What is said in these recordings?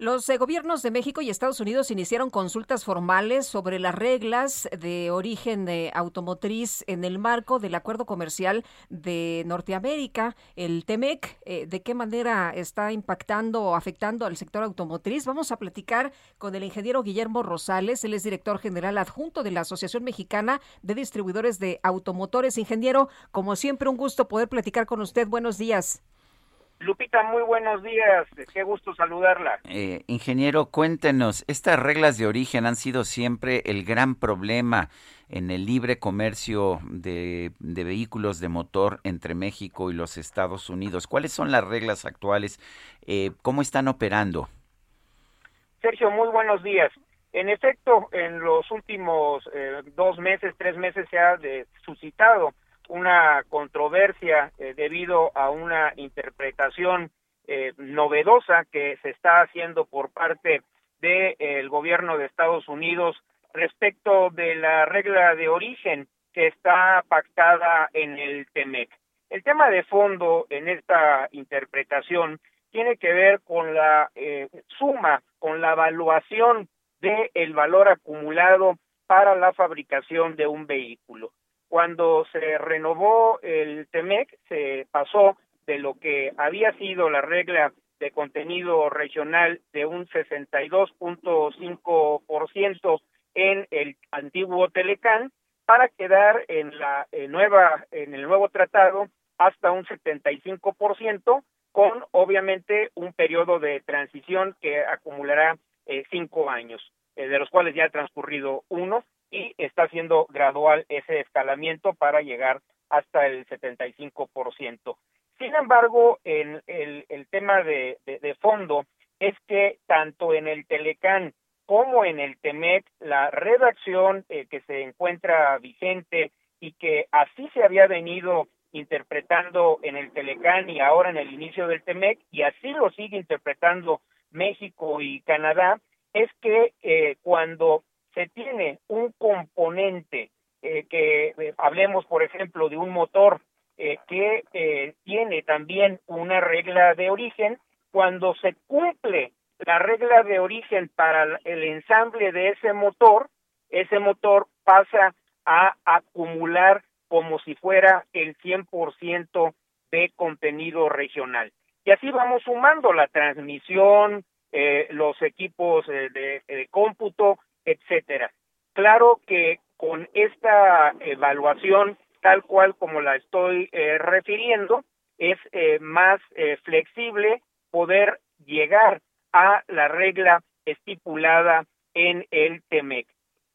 Los eh, gobiernos de México y Estados Unidos iniciaron consultas formales sobre las reglas de origen de automotriz en el marco del acuerdo comercial de Norteamérica, el TEMEC. Eh, ¿De qué manera está impactando o afectando al sector automotriz? Vamos a platicar con el ingeniero Guillermo Rosales. Él es director general adjunto de la Asociación Mexicana de Distribuidores de Automotores. Ingeniero, como siempre, un gusto poder platicar con usted. Buenos días. Lupita, muy buenos días. Qué gusto saludarla. Eh, ingeniero, cuéntenos, estas reglas de origen han sido siempre el gran problema en el libre comercio de, vehículos de motor entre México y los Estados Unidos. ¿Cuáles son las reglas actuales? Eh, ¿Cómo están operando? Sergio, muy buenos días. En efecto, en los últimos eh, dos meses, tres meses se ha suscitado una controversia eh, debido a una interpretación eh, novedosa que se está haciendo por parte del de, gobierno de Estados Unidos respecto de la regla de origen que está pactada en el TEMEC. El tema de fondo en esta interpretación tiene que ver con la eh, suma, con la evaluación del valor acumulado para la fabricación de un vehículo. Cuando se renovó el TEMEC, se pasó de lo que había sido la regla de contenido regional de un 62.5% en el antiguo Telecán para quedar en la nueva en el nuevo tratado hasta un 75% con obviamente un periodo de transición que acumulará eh, cinco años, eh, de los cuales ya ha transcurrido uno y está siendo gradual ese escalamiento para llegar hasta el 75%. Sin embargo, en el, el tema de, de, fondo es que tanto en el Telecán como en el TEMEC, la redacción eh, que se encuentra vigente y que así se había venido interpretando en el Telecán y ahora en el inicio del TEMEC, y así lo sigue interpretando México y Canadá, es que eh, cuando se tiene un componente eh, que eh, hablemos, por ejemplo, de un motor eh, que tiene también una regla de origen, cuando se cumple la regla de origen para el ensamble de ese motor, ese motor pasa a acumular como si fuera el 100% de contenido regional. Y así vamos sumando la transmisión, los equipos de cómputo, etcétera. Claro que con esta evaluación tal cual como la estoy eh, refiriendo, es eh, más eh, flexible poder llegar a la regla estipulada en el TEMEC.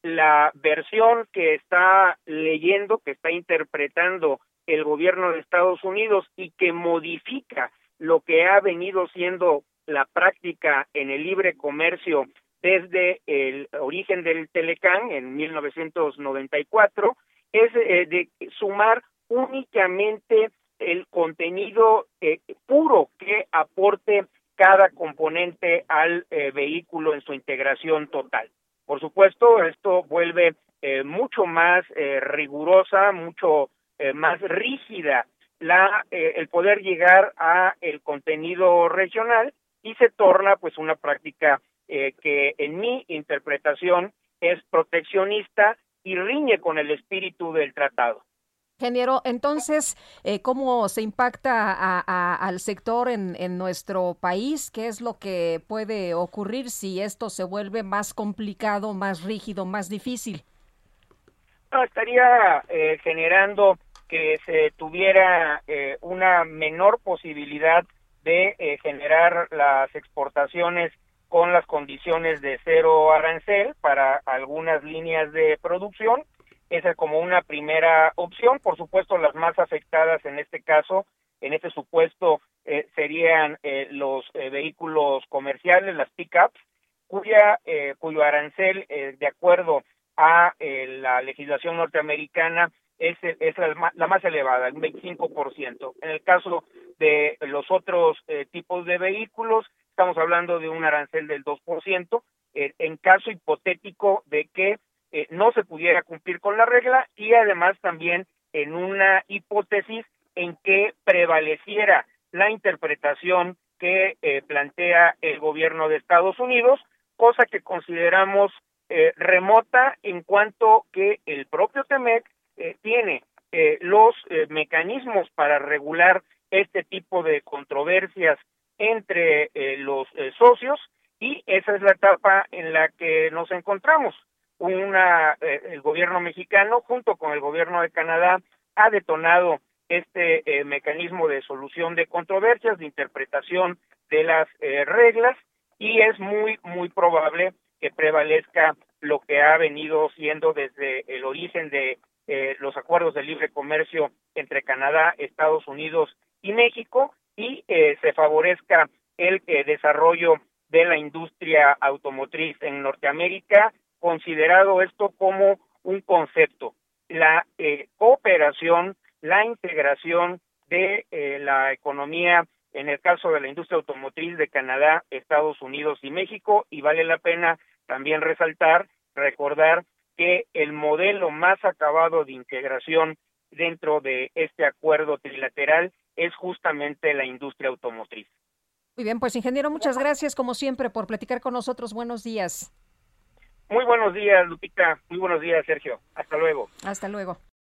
La versión que está leyendo, que está interpretando el gobierno de Estados Unidos y que modifica lo que ha venido siendo la práctica en el libre comercio desde el origen del Telecán en 1994 es eh, de sumar únicamente el contenido eh, puro que aporte cada componente al eh, vehículo en su integración total. Por supuesto, esto vuelve mucho más rigurosa, mucho más rígida la el poder llegar a el contenido regional y se torna pues una práctica eh, que en mi interpretación es proteccionista y riñe con el espíritu del tratado. Ingeniero, entonces, eh, ¿cómo se impacta al sector en, en, nuestro país? ¿Qué es lo que puede ocurrir si esto se vuelve más complicado, más rígido, más difícil? estaría eh, generando que se tuviera una menor posibilidad de generar las exportaciones con las condiciones de cero arancel para algunas líneas de producción. Esa es como una primera opción. Por supuesto, las más afectadas en este caso en este supuesto eh, serían eh, los eh, vehículos comerciales, las pickups, cuya cuyo arancel, de acuerdo a la legislación norteamericana, es, es la, la, más elevada, el 25%. En el caso de los otros tipos de vehículos, estamos hablando de un arancel del 2%, en caso hipotético de que no se pudiera cumplir con la regla y además también en una hipótesis en que prevaleciera la interpretación que eh, plantea el gobierno de Estados Unidos, cosa que consideramos eh, remota en cuanto que el propio TEMEC eh, tiene los mecanismos para regular este tipo de controversias entre los socios y esa es la etapa en la que nos encontramos. Una, el gobierno mexicano junto con el gobierno de Canadá ha detonado este eh, mecanismo de solución de controversias, de interpretación de las eh, reglas y es muy, muy probable que prevalezca lo que ha venido siendo desde el origen de eh, los acuerdos de libre comercio entre Canadá, Estados Unidos y México y se favorezca el desarrollo de la industria automotriz en Norteamérica, considerado esto como un concepto. La cooperación la integración de eh, la economía en el caso de la industria automotriz de Canadá, Estados Unidos y México y vale la pena también resaltar, recordar que el modelo más acabado de integración dentro de este acuerdo trilateral es justamente la industria automotriz. Muy bien, pues ingeniero, muchas gracias como siempre por platicar con nosotros. Buenos días. Muy buenos días, Lupita. Muy buenos días, Sergio. Hasta luego. Hasta luego.